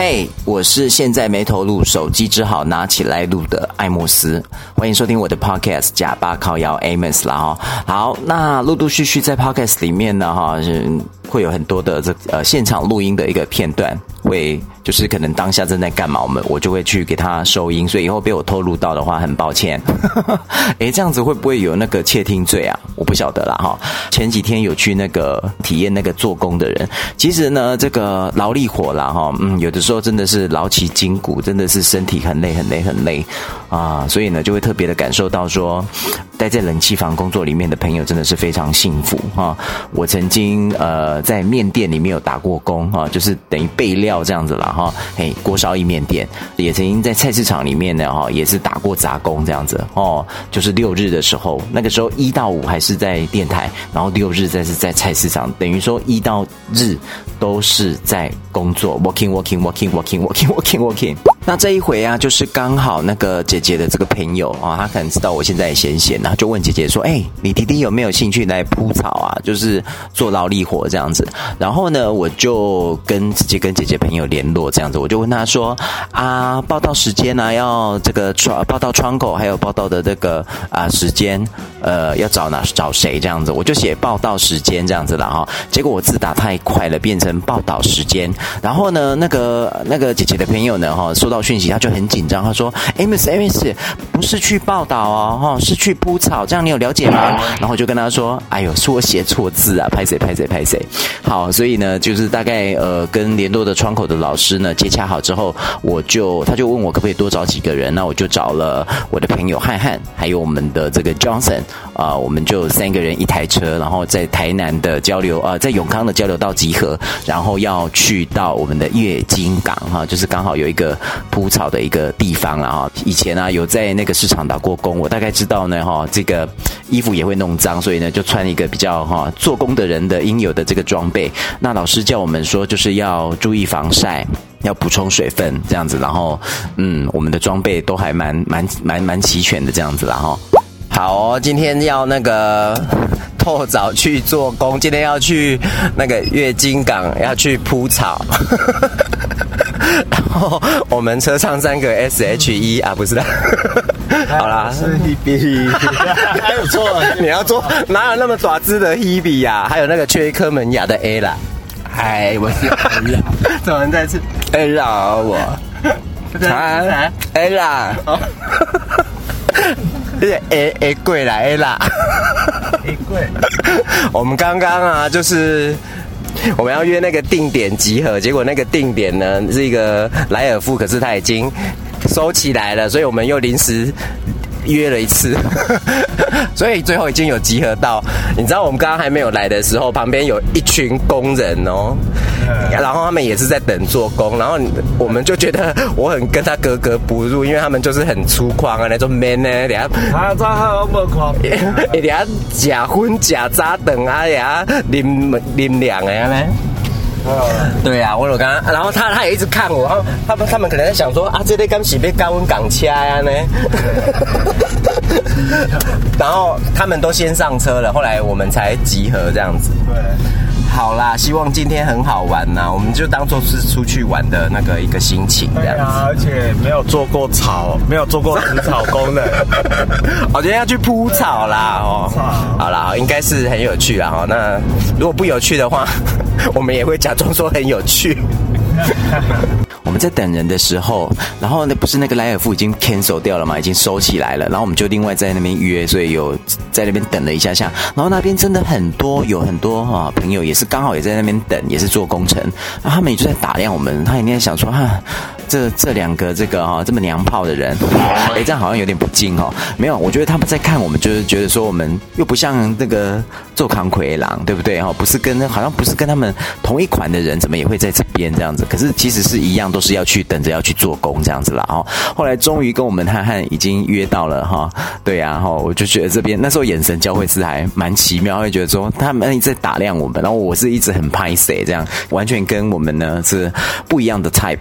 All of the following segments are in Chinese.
嘿我是现在没投入，手机只好拿起来录的艾莫斯，欢迎收听我的 podcast 假巴靠腰 Amos 啦哈。好，那陆陆续续在 podcast 里面呢哈，是会有很多的这呃现场录音的一个片段，会就是可能当下正在干嘛，我们我就会去给他收音，所以以后被我透露到的话，很抱歉。诶，这样子会不会有那个窃听罪啊？我不晓得啦哈。前几天有去那个体验那个做工的人，其实呢这个劳力活啦哈，嗯，有的时候。真的是劳其筋骨，真的是身体很累很累很累啊，所以呢就会特别的感受到说，待在冷气房工作里面的朋友真的是非常幸福哈。我曾经呃在面店里面有打过工哈，就是等于备料这样子了哈。嘿，锅烧意面店也曾经在菜市场里面呢哈，也是打过杂工这样子哦。就是六日的时候，那个时候一到五还是在电台，然后六日再是在菜市场，等于说一到日都是在工作，working working working。Working, working, working, working. 那这一回啊，就是刚好那个姐姐的这个朋友啊，他可能知道我现在也闲闲，然后就问姐姐说：“哎，你弟弟有没有兴趣来铺草啊？就是做劳力活这样子。”然后呢，我就跟直接跟姐姐朋友联络这样子，我就问他说：“啊，报到时间呢、啊？要这个窗报到窗口，还有报到的这个啊时间，呃，要找哪找谁这样子？”我就写报到时间这样子了哈。结果我字打太快了，变成报道时间。然后呢，那个那个姐姐的朋友呢，哈，收到。讯息，他就很紧张。他说：“Amos，Amos，不是去报道哦，哈，是去铺草。这样你有了解吗？”然后我就跟他说：“哎呦，是我写错字啊，拍谁拍谁拍谁。”好，所以呢，就是大概呃，跟联络的窗口的老师呢接洽好之后，我就他就问我可不可以多找几个人。那我就找了我的朋友汉汉，还有我们的这个 Johnson 啊、我们就三个人一台车，然后在台南的交流啊、呃，在永康的交流道集合，然后要去到我们的月津港哈，就是刚好有一个。铺草的一个地方了哈，以前啊有在那个市场打过工，我大概知道呢哈，这个衣服也会弄脏，所以呢就穿一个比较哈做工的人的应有的这个装备。那老师叫我们说，就是要注意防晒，要补充水分这样子，然后嗯，我们的装备都还蛮蛮蛮蛮齐全的这样子了哈。好哦，今天要那个透早去做工，今天要去那个月津港要去铺草。然后我们车上三个 S H E 啊，不是的，好啦，是 Hebe，还有错，你要做哪有那么爪子的 Hebe 呀？还有那个缺一颗门牙的 A 啦，嗨，我是 A 啦，怎么再次？A 啦我，啊 A 啦，是 A A 贵啦 A 啦，A 贵，我们刚刚啊就是。我们要约那个定点集合，结果那个定点呢是一个莱尔富，可是他已经收起来了，所以我们又临时约了一次，所以最后已经有集合到。你知道我们刚刚还没有来的时候，旁边有一群工人哦。然后他们也是在等做工，然后我们就觉得我很跟他格格不入，因为他们就是很粗犷啊那种 man 呢，等下他这好么狂，一点假婚假扎等啊呀，拎拎两个呢。对啊，我有刚刚，然后他他也一直看我，然后他们他们可能在想说啊，这里刚洗被高温港掐呀呢。然后他们都先上车了，后来我们才集合这样子。对。好啦，希望今天很好玩呐，我们就当做是出去玩的那个一个心情这样子。对啊，而且没有做过草，没有做过除草工的，我 今天要去铺草啦哦。好啦，应该是很有趣啦哦。那如果不有趣的话，我们也会假装说很有趣。我们在等人的时候，然后那不是那个莱尔夫已经 cancel 掉了嘛，已经收起来了。然后我们就另外在那边约，所以有在那边等了一下下。然后那边真的很多，有很多哈朋友也是刚好也在那边等，也是做工程。然后他们也就在打量我们，他一定在想说哈。这这两个这个哈、哦、这么娘炮的人，哎，这样好像有点不敬哦。没有，我觉得他们在看我们，就是觉得说我们又不像那个做扛魁狼，对不对哈？不是跟好像不是跟他们同一款的人，怎么也会在这边这样子？可是其实是一样，都是要去等着要去做工这样子啦。哈。后来终于跟我们汉汉已经约到了哈。对呀，哈，我就觉得这边那时候眼神交汇是还蛮奇妙，会觉得说他们一直在打量我们，然后我是一直很拍谁这样，完全跟我们呢是不一样的 type。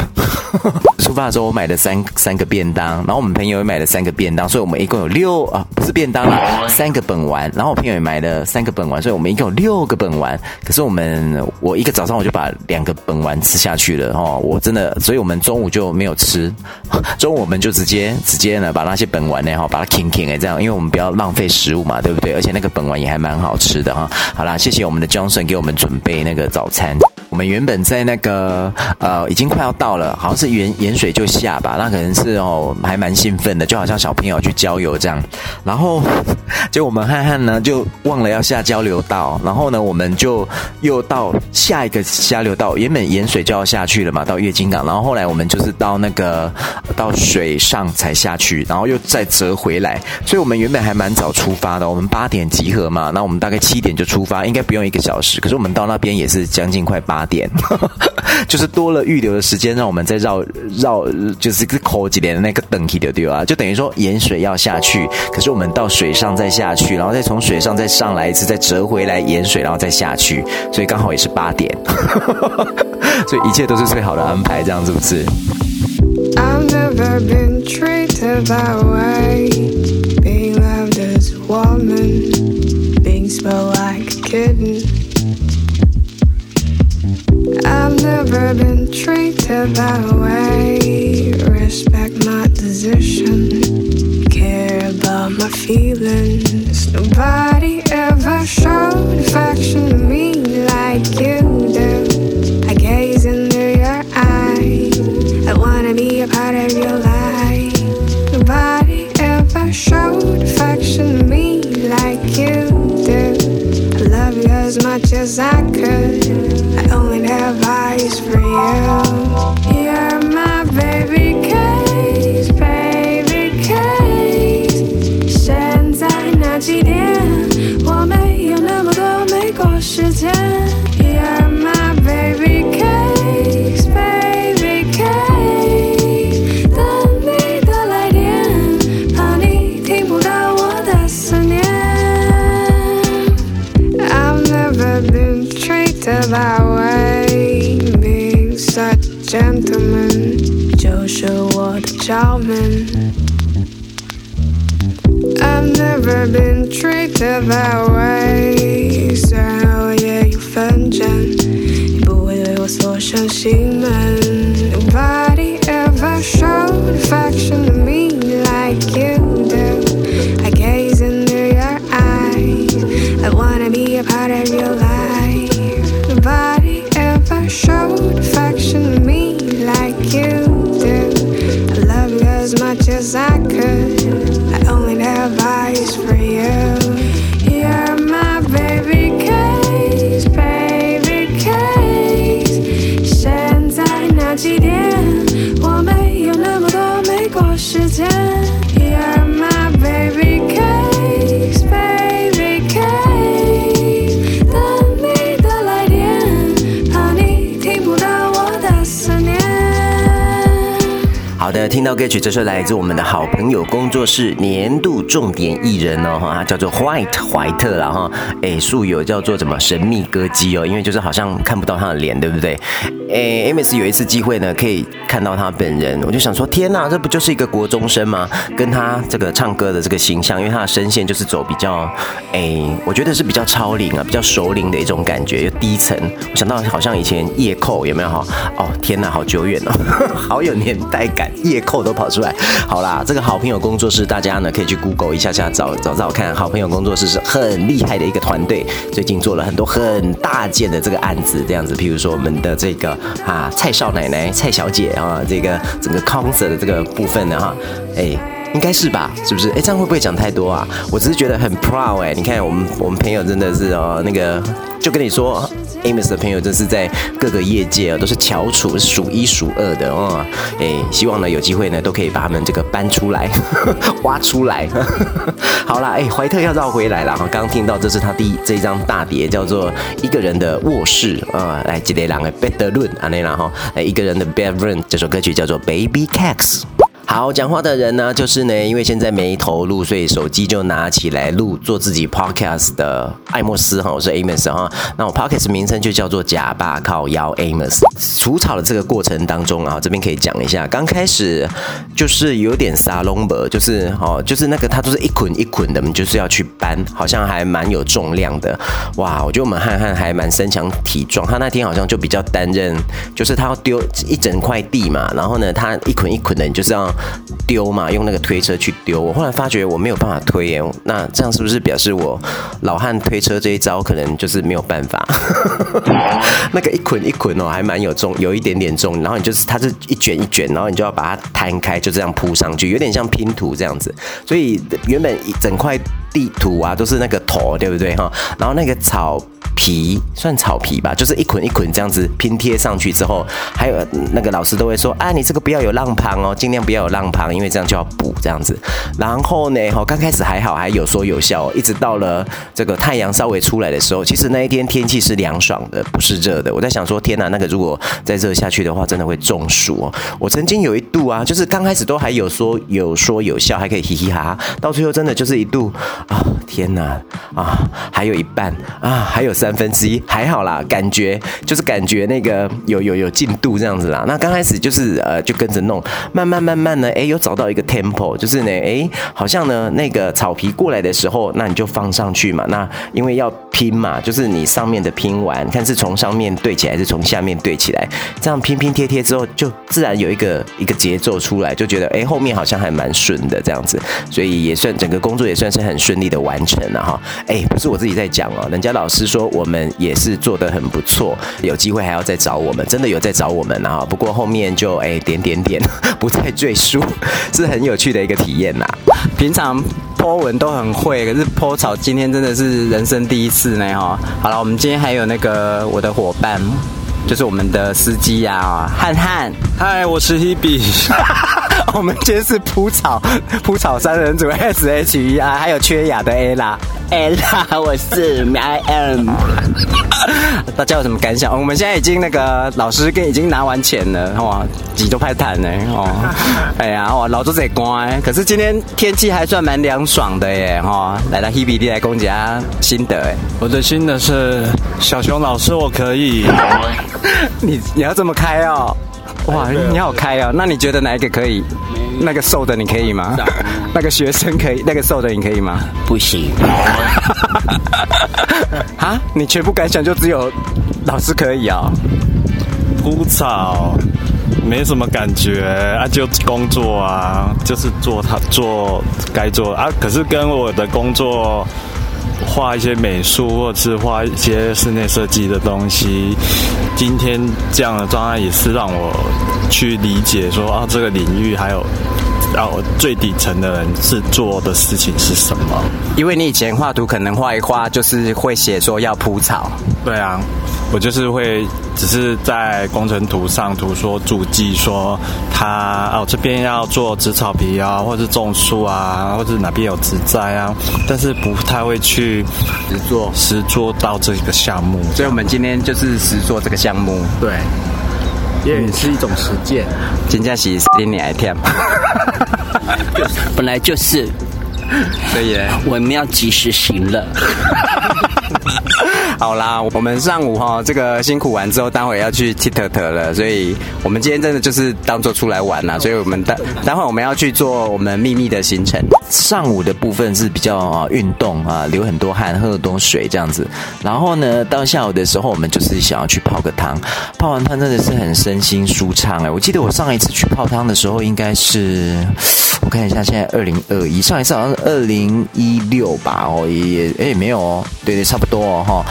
出发的时候我买了三三个便当，然后我们朋友也买了三个便当，所以我们一共有六啊，不是便当啦，三个本丸。然后我朋友也买了三个本丸，所以我们一共有六个本丸。可是我们我一个早上我就把两个本丸吃下去了哦，我真的，所以我们中午就没有吃，中午我们就直接直接呢把那些本丸呢哈把它 king king 哎这样，因为我们不要浪费食物嘛，对不对？而且那个本丸也还蛮好吃的哈。好啦，谢谢我们的 Johnson 给我们准备那个早餐。我们原本在那个呃，已经快要到了，好像是盐盐水就下吧，那可能是哦，还蛮兴奋的，就好像小朋友去郊游这样。然后，就我们汉汉呢就忘了要下交流道，然后呢，我们就又到下一个交流道，原本盐水就要下去了嘛，到月津港，然后后来我们就是到那个到水上才下去，然后又再折回来，所以我们原本还蛮早出发的，我们八点集合嘛，那我们大概七点就出发，应该不用一个小时，可是我们到那边也是将近快八。点，就是多了预留的时间，让我们再绕绕，就是个口几连的那个等级的对吧？就等于说盐水要下去，可是我们到水上再下去，然后再从水上再上来一次，再折回来盐水，然后再下去，所以刚好也是八点，所以一切都是最好的安排，这样是不是？Kidding. I've never been treated that way. Respect my position, care about my feelings. Nobody ever showed affection to me like you do. I gaze into your eyes, I wanna be a part of your life. Nobody ever showed affection to me like you as much as I could I only have eyes for you. You're my baby been treated that way，虽然我也有分寸，你不会对我锁上心门。Nobody ever showed affection to me like you do。I gaze into your eyes, I wanna be a part of your life。Nobody ever showed affection to me。 听到歌曲，这是来自我们的好朋友工作室年度重点艺人哦，哈，叫做 White 怀特，然后诶，素有叫做什么神秘歌姬哦，因为就是好像看不到他的脸，对不对？诶，Ms 有一次机会呢，可以看到他本人，我就想说，天哪，这不就是一个国中生吗？跟他这个唱歌的这个形象，因为他的声线就是走比较，诶，我觉得是比较超龄啊，比较熟龄的一种感觉，又低沉。我想到好像以前叶寇有没有哈？哦，天哪，好久远哦，好有年代感，叶扣都跑出来。好啦，这个好朋友工作室，大家呢可以去 Google 一下下找找找看，好朋友工作室是很厉害的一个团队，最近做了很多很大件的这个案子，这样子，譬如说我们的这个。啊，蔡少奶奶、蔡小姐啊，这个整个 concert 的这个部分呢，哈，哎，应该是吧？是不是？哎，这样会不会讲太多啊？我只是觉得很 proud 哎，你看我们我们朋友真的是哦，那个就跟你说，Amos 的朋友真是在各个业界啊都是翘楚，是数一数二的哦。哎，希望呢有机会呢都可以把他们这个搬出来，挖出来。好啦，哎，怀特要绕回来了哈。刚听到这是他第一这一张大碟，叫做《一个人的卧室》啊，来吉雷朗的 bedroom 啊那然后，哎，一个人的 bedroom 这首歌曲叫做 Baby Cakes。好，讲话的人呢，就是呢，因为现在没投入，所以手机就拿起来录做自己 podcast 的艾莫斯哈，我是 Amos 哈。那我 podcast 名称就叫做假爸靠腰 Amos。除草的这个过程当中啊，这边可以讲一下，刚开始就是有点沙龙伯，就是哦，就是那个它都是一捆一捆的，就是要去搬，好像还蛮有重量的。哇，我觉得我们汉汉还蛮身强体壮，他那天好像就比较担任，就是他要丢一整块地嘛，然后呢，他一捆一捆的，你就是要。丢嘛，用那个推车去丢。我后来发觉我没有办法推耶，那这样是不是表示我老汉推车这一招可能就是没有办法？那个一捆一捆哦，还蛮有重，有一点点重。然后你就是它是一卷一卷，然后你就要把它摊开，就这样铺上去，有点像拼图这样子。所以原本一整块地图啊都是那个头，对不对哈？然后那个草。皮算草皮吧，就是一捆一捆这样子拼贴上去之后，还有那个老师都会说，啊，你这个不要有浪旁哦，尽量不要有浪旁，因为这样就要补这样子。然后呢，哈，刚开始还好，还有说有笑，一直到了这个太阳稍微出来的时候，其实那一天天气是凉爽的，不是热的。我在想说，天哪，那个如果再热下去的话，真的会中暑哦。我曾经有一度啊，就是刚开始都还有说有说有笑，还可以嘻嘻哈哈，到最后真的就是一度啊，天哪啊，还有一半啊，还有三。三分之一还好啦，感觉就是感觉那个有有有进度这样子啦。那刚开始就是呃就跟着弄，慢慢慢慢呢，哎，又找到一个 tempo，就是呢，哎，好像呢那个草皮过来的时候，那你就放上去嘛。那因为要拼嘛，就是你上面的拼完，看是从上面对起来还是从下面对起来，这样拼拼贴贴之后，就自然有一个一个节奏出来，就觉得哎后面好像还蛮顺的这样子，所以也算整个工作也算是很顺利的完成了哈。哎，不是我自己在讲哦，人家老师说。我们也是做的很不错，有机会还要再找我们，真的有在找我们啊！不过后面就哎点点点，不再赘述，是很有趣的一个体验呐。平常 po 文都很会，可是 po 草今天真的是人生第一次呢哈！好了，我们今天还有那个我的伙伴，就是我们的司机呀，汉汉。嗨，我是 Hebe。我们今天是铺草铺草三人组 S H E I，还有缺雅的 Ella。Ella，我是 I am。大家有什么感想？我们现在已经那个老师跟已经拿完钱了，哇，几都派谈呢哦。哎呀，哇，老周在乖。可是今天天气还算蛮凉爽的耶，哈。来到 Hebe 地来公家心得哎，我的心得是小熊老师我可以。你你要这么开哦？哇，你好开啊！那你觉得哪一个可以？那个瘦的你可以吗？那个学生可以？那个瘦的你可以吗？不行。啊？你全部感想就只有老师可以啊？枯草没什么感觉啊，就工作啊，就是做他做该做啊。可是跟我的工作。画一些美术，或者是画一些室内设计的东西。今天这样的状态也是让我去理解说啊，这个领域还有，然后最底层的人是做的事情是什么？因为你以前画图可能画一画就是会写说要铺草。对啊。我就是会，只是在工程图上图说注记说他哦这边要做植草皮啊，或是种树啊，或是哪边有植栽啊，但是不太会去实做实做到这个项目。所以我们今天就是实做这个项目，对，也是一种实践。真正是十年来天，本来就是，所以我们要及时行乐。好啦，我们上午哈这个辛苦完之后，待会要去踢特特了，所以我们今天真的就是当做出来玩啦。所以我们待待会我们要去做我们秘密的行程。上午的部分是比较啊运动啊，流很多汗，喝很多水这样子。然后呢，到下午的时候，我们就是想要去泡个汤，泡完汤真的是很身心舒畅哎。我记得我上一次去泡汤的时候，应该是我看一下，现在二零二一，上一次好像是二零一六吧？哦，也也诶没有哦，对对，差不多哦哈。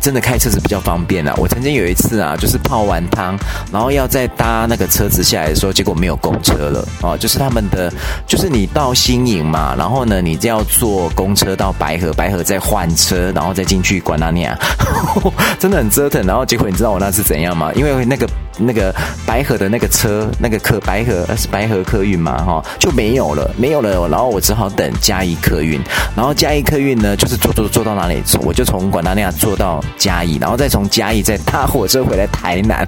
真的开车是比较方便的。我曾经有一次啊，就是泡完汤，然后要再搭那个车子下来的时候，结果没有公车了哦。就是他们的，就是你到新营嘛，然后呢，你就要坐公车到白河，白河再换车，然后再进去管那尼亚，真的很折腾。然后结果你知道我那是怎样吗？因为那个那个白河的那个车，那个客白河是白河客运嘛，哈，就没有了，没有了。然后我只好等嘉义客运，然后嘉义客运呢，就是坐坐坐到哪里，我就从广达那亚坐到嘉义，然后再从嘉义再搭火车回来台南。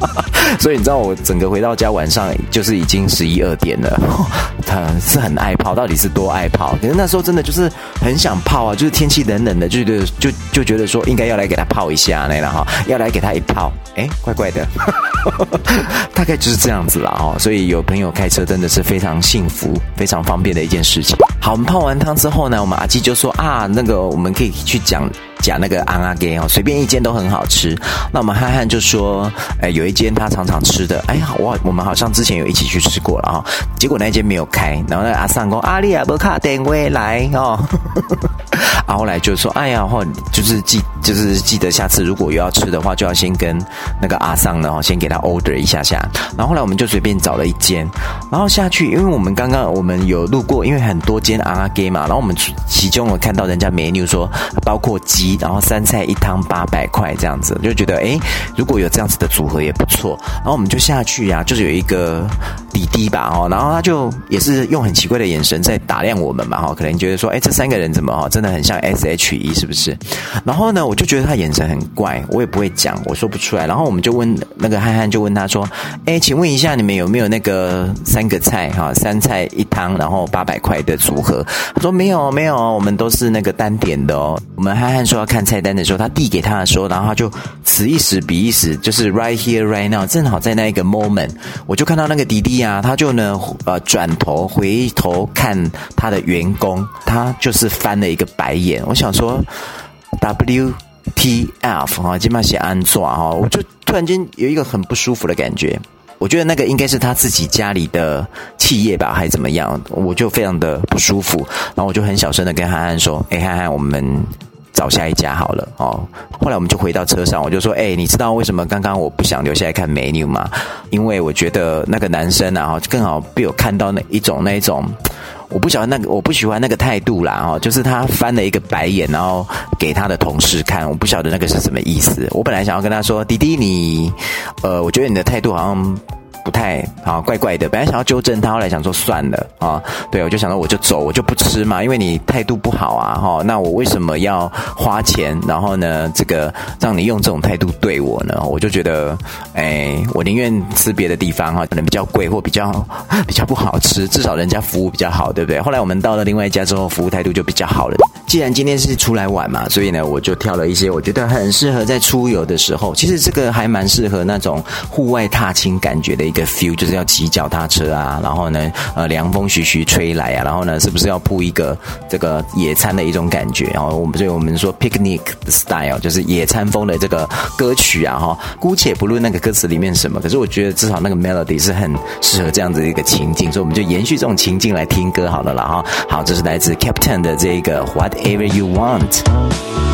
所以你知道我整个回到家晚上就是已经十一二点了，他是很爱泡，到底是多爱泡？可是那时候真的就是很想泡啊，就是天气冷冷的，就觉得就就觉得说应该要来给他泡一下那样哈，要来给他一泡，哎，怪怪的，大概就是这样子了哈。所以有朋友开车真的是非常幸福、非常方便的一件事情。好，我们泡完汤之后呢，我们阿基就说啊，那个我们可以去讲。讲那个安阿给哦，随便一间都很好吃。那我们憨憨就说，哎，有一间他常常吃的，哎呀，我我们好像之前有一起去吃过了啊。结果那间没有开，然后那个阿桑公阿丽亚伯卡点回来哦。然后 后来就说，哎呀，或就是记，就是记得下次如果有要吃的话，就要先跟那个阿桑呢，先给他 order 一下下。然后后来我们就随便找了一间，然后下去，因为我们刚刚我们有路过，因为很多间安阿给嘛，然后我们其中我看到人家 menu 说包括鸡。然后三菜一汤八百块这样子，就觉得哎，如果有这样子的组合也不错。然后我们就下去呀、啊，就是有一个滴滴吧，哦，然后他就也是用很奇怪的眼神在打量我们嘛，哈，可能觉得说，哎，这三个人怎么哈，真的很像 S H E 是不是？然后呢，我就觉得他眼神很怪，我也不会讲，我说不出来。然后我们就问那个憨憨，就问他说，哎，请问一下，你们有没有那个三个菜哈，三菜一汤，然后八百块的组合？他说没有，没有，我们都是那个单点的哦。我们憨憨说。要看菜单的时候，他递给他的时候，然后他就此一时彼一时，就是 right here right now，正好在那一个 moment，我就看到那个弟弟啊，他就呢呃转头回头看他的员工，他就是翻了一个白眼。我想说 W T F 啊，今晚写安坐哈，我就突然间有一个很不舒服的感觉。我觉得那个应该是他自己家里的企业吧，还是怎么样？我就非常的不舒服，然后我就很小声的跟憨憨说：“哎，憨憨，我们。”找下一家好了哦。后来我们就回到车上，我就说：“哎，你知道为什么刚刚我不想留下来看 menu 吗？因为我觉得那个男生啊，更好被我看到那一种那一种，我不晓得那个我不喜欢那个态度啦哦，就是他翻了一个白眼，然后给他的同事看，我不晓得那个是什么意思。我本来想要跟他说：弟弟，你呃，我觉得你的态度好像。”不太好，怪怪的。本来想要纠正他，后来想说算了啊。对，我就想到我就走，我就不吃嘛，因为你态度不好啊，哈。那我为什么要花钱？然后呢，这个让你用这种态度对我呢？我就觉得，哎，我宁愿吃别的地方哈，可能比较贵或比较 比较不好吃，至少人家服务比较好，对不对？后来我们到了另外一家之后，服务态度就比较好了。既然今天是出来玩嘛，所以呢，我就挑了一些我觉得很适合在出游的时候。其实这个还蛮适合那种户外踏青感觉的一个 feel，就是要骑脚踏车啊，然后呢，呃，凉风徐徐吹来啊，然后呢，是不是要铺一个这个野餐的一种感觉？然后我们所以我们说 picnic style 就是野餐风的这个歌曲啊，哈，姑且不论那个歌词里面什么，可是我觉得至少那个 melody 是很适合这样子的一个情境，所以我们就延续这种情境来听歌好了啦，哈。好，这是来自 Captain 的这个 What。Whatever you want.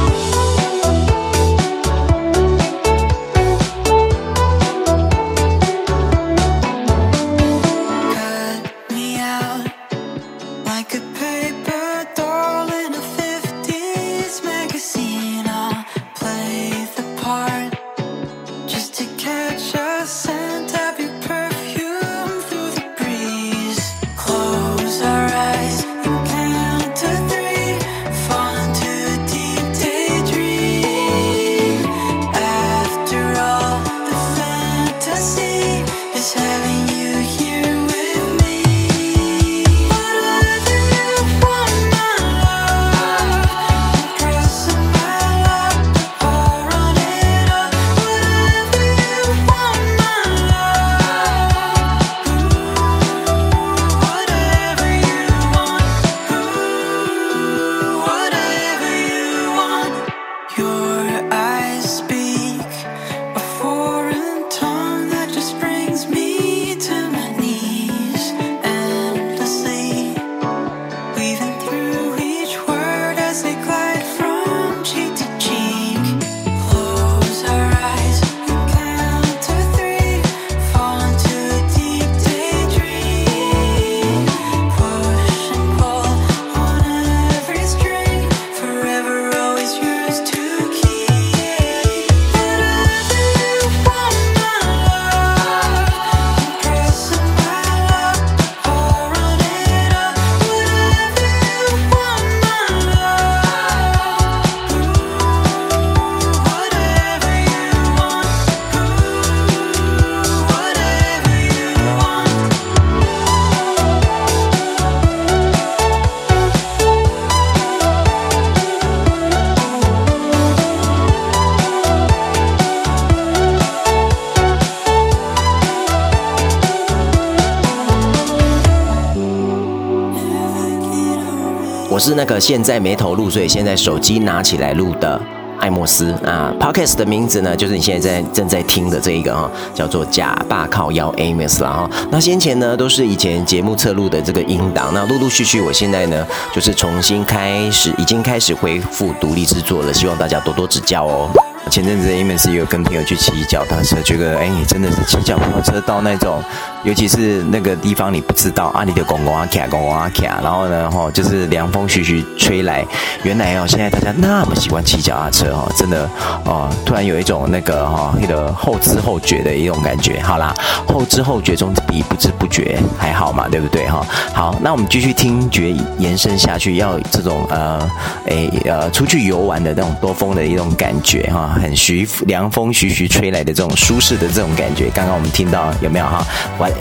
是那个现在没投入，所以现在手机拿起来录的。艾莫斯啊，Podcast 的名字呢，就是你现在在正在听的这一个哈，叫做假爸靠腰 Amos 啦哈。那先前呢都是以前节目侧录的这个音档，那陆陆续续，我现在呢就是重新开始，已经开始恢复独立制作了，希望大家多多指教哦。前阵子 Amos 也有跟朋友去骑脚踏车，觉得哎，真的是骑脚踏车到那种，尤其是那个地方你不知道啊，你的公公啊卡公公啊卡，然后呢哈，就是凉风徐徐吹来，原来哦，现在大家那么喜欢骑脚踏车哦，真的哦，突然有一种那个哈那个后知后觉的一种感觉。好啦，后知后觉中比不知不觉还好嘛，对不对哈？好，那我们继续听觉延伸下去，要这种呃哎呃出去游玩的那种多风的一种感觉哈。很徐凉风徐徐吹来的这种舒适的这种感觉，刚刚我们听到有没有哈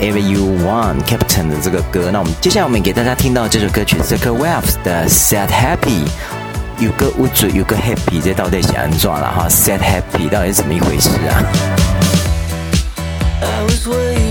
Every you want, Captain 的这个歌，那我们接下来我们给大家听到这首歌曲 Circle Waves 的 Sad Happy，有个无助，有个 Happy，这到底想安怎了哈，Sad Happy 到底是怎么一回事啊？觉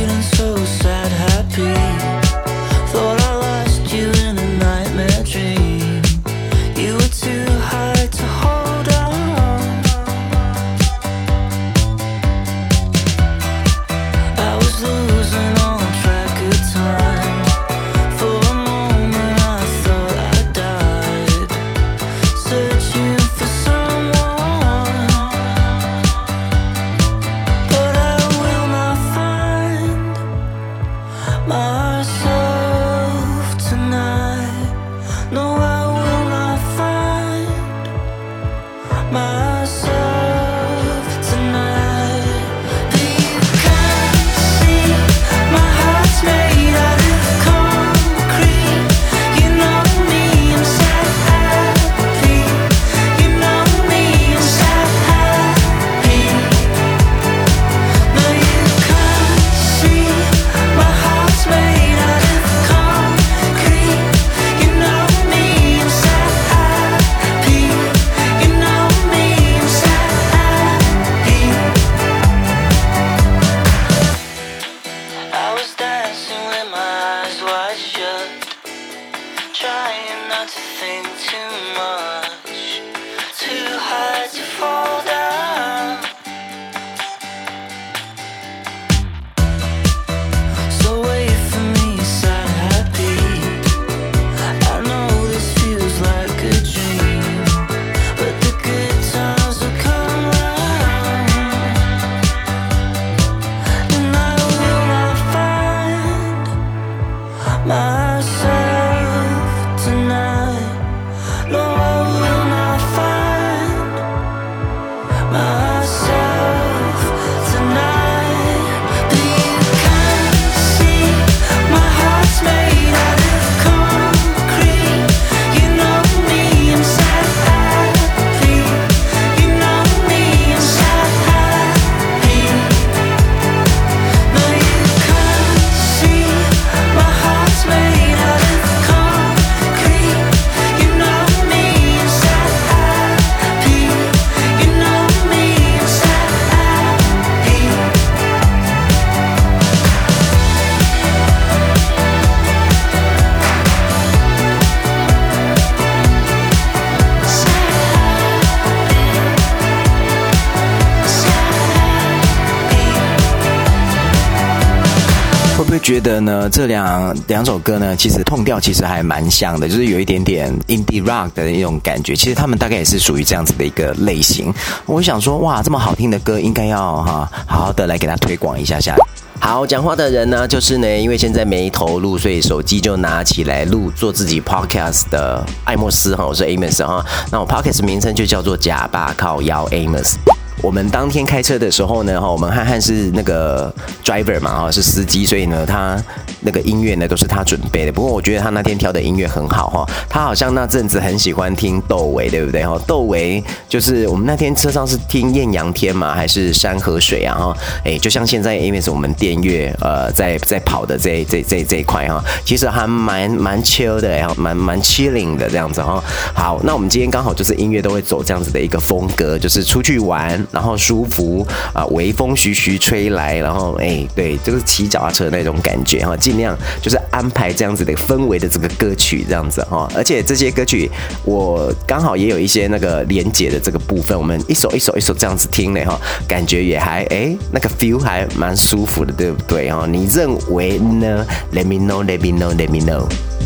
得呢，这两两首歌呢，其实 tone 调其实还蛮像的，就是有一点点 indie rock 的那种感觉。其实他们大概也是属于这样子的一个类型。我想说，哇，这么好听的歌，应该要哈好好的来给他推广一下下。好，讲话的人呢，就是呢，因为现在没投录，所以手机就拿起来录做自己 podcast 的艾莫斯哈，我是 Amos 哈。那我 podcast 名称就叫做假爸靠腰 Amos。我们当天开车的时候呢，哈，我们汉汉是那个 driver 嘛，哈，是司机，所以呢，他那个音乐呢都是他准备的。不过我觉得他那天挑的音乐很好，哈，他好像那阵子很喜欢听窦唯，对不对？哈，窦唯就是我们那天车上是听艳阳天嘛，还是山河水啊？哈，哎，就像现在因为是我们电乐呃在在跑的这这这这一块哈，其实还蛮蛮 chill 的，然后蛮蛮 chilling 的这样子哈。好，那我们今天刚好就是音乐都会走这样子的一个风格，就是出去玩。然后舒服啊，微风徐徐吹来，然后哎，对，就是骑脚踏车那种感觉哈，尽量就是安排这样子的氛围的这个歌曲这样子哈，而且这些歌曲我刚好也有一些那个连接的这个部分，我们一首一首一首这样子听嘞哈，感觉也还哎那个 feel 还蛮舒服的，对不对哈？你认为呢？Let me know，Let me know，Let me know。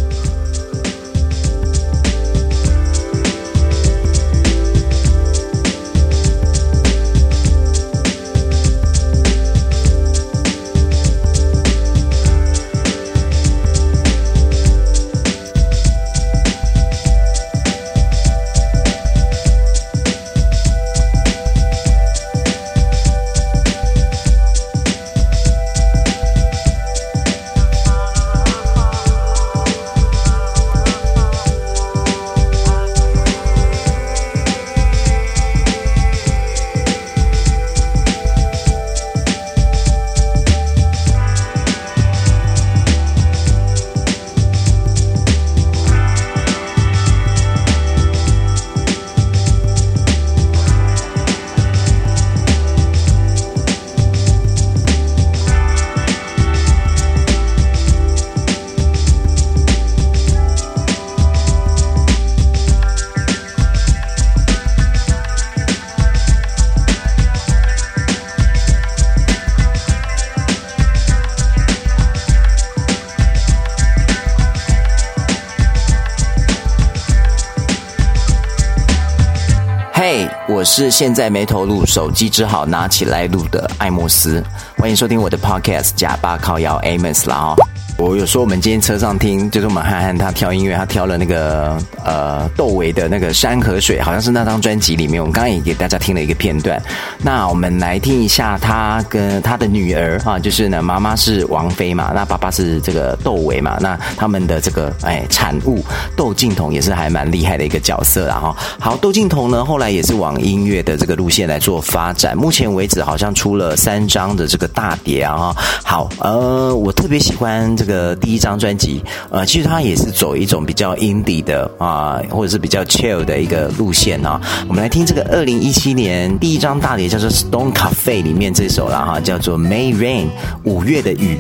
是现在没投入，手机只好拿起来录的艾莫斯，欢迎收听我的 podcast 假巴靠腰 Amos 啦哈。我有说我们今天车上听，就是我们憨憨他挑音乐，他挑了那个呃窦唯的那个山河水，好像是那张专辑里面。我们刚刚也给大家听了一个片段，那我们来听一下他跟他的女儿啊，就是呢妈妈是王菲嘛，那爸爸是这个窦唯嘛，那他们的这个哎产物窦靖童也是还蛮厉害的一个角色啦哈。好，窦靖童呢后来也是往音乐的这个路线来做发展，目前为止好像出了三张的这个大碟啊。好，呃，我特别喜欢这个。的第一张专辑，呃，其实它也是走一种比较 indie 的啊，或者是比较 chill 的一个路线啊。我们来听这个二零一七年第一张大碟叫做 Stone Cafe 里面这首了哈，叫做 May Rain 五月的雨。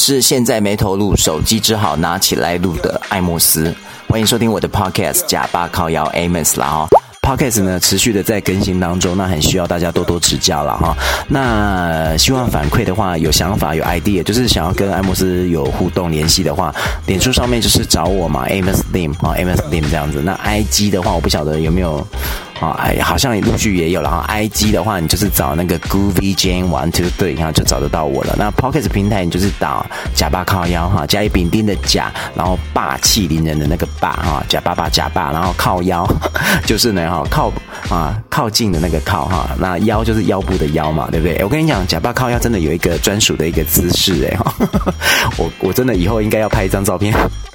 是现在没投入，手机只好拿起来录的艾莫斯。欢迎收听我的 podcast 假爸靠腰 Amos 啦哈。Podcast 呢持续的在更新当中，那很需要大家多多指教了哈。那希望反馈的话，有想法有 idea，就是想要跟艾莫斯有互动联系的话，脸书上面就是找我嘛，Amos Lim 啊，Amos Lim 这样子。那 IG 的话，我不晓得有没有。啊，哎，好像也陆续也有了哈。IG 的话，你就是找那个 Groovy Jane One Two Three，然后就找得到我了。那 Pocket 平台，你就是打假爸靠腰哈，甲乙丙丁的甲，然后霸气凌人的那个霸哈，假爸爸假爸，然后靠腰，就是呢哈靠啊靠近的那个靠哈，那腰就是腰部的腰嘛，对不对？我跟你讲，假爸靠腰真的有一个专属的一个姿势哎哈，我我真的以后应该要拍一张照片。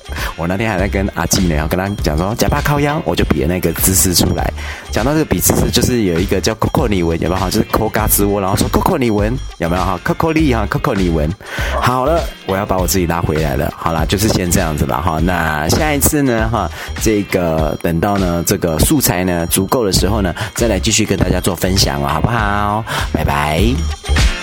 我那天还在跟阿纪呢，跟他讲说假巴靠腰，我就比了那个姿势出来。讲到这个比姿势，就是有一个叫 Coco 你文，有没有？就是抠嘎吱窝，然后说 Coco 你文有没有？哈，Coco 力哈，Coco 你文。好了，我要把我自己拉回来了。好了，就是先这样子了哈。那下一次呢？哈，这个等到呢这个素材呢足够的时候呢，再来继续跟大家做分享了，好不好？拜拜。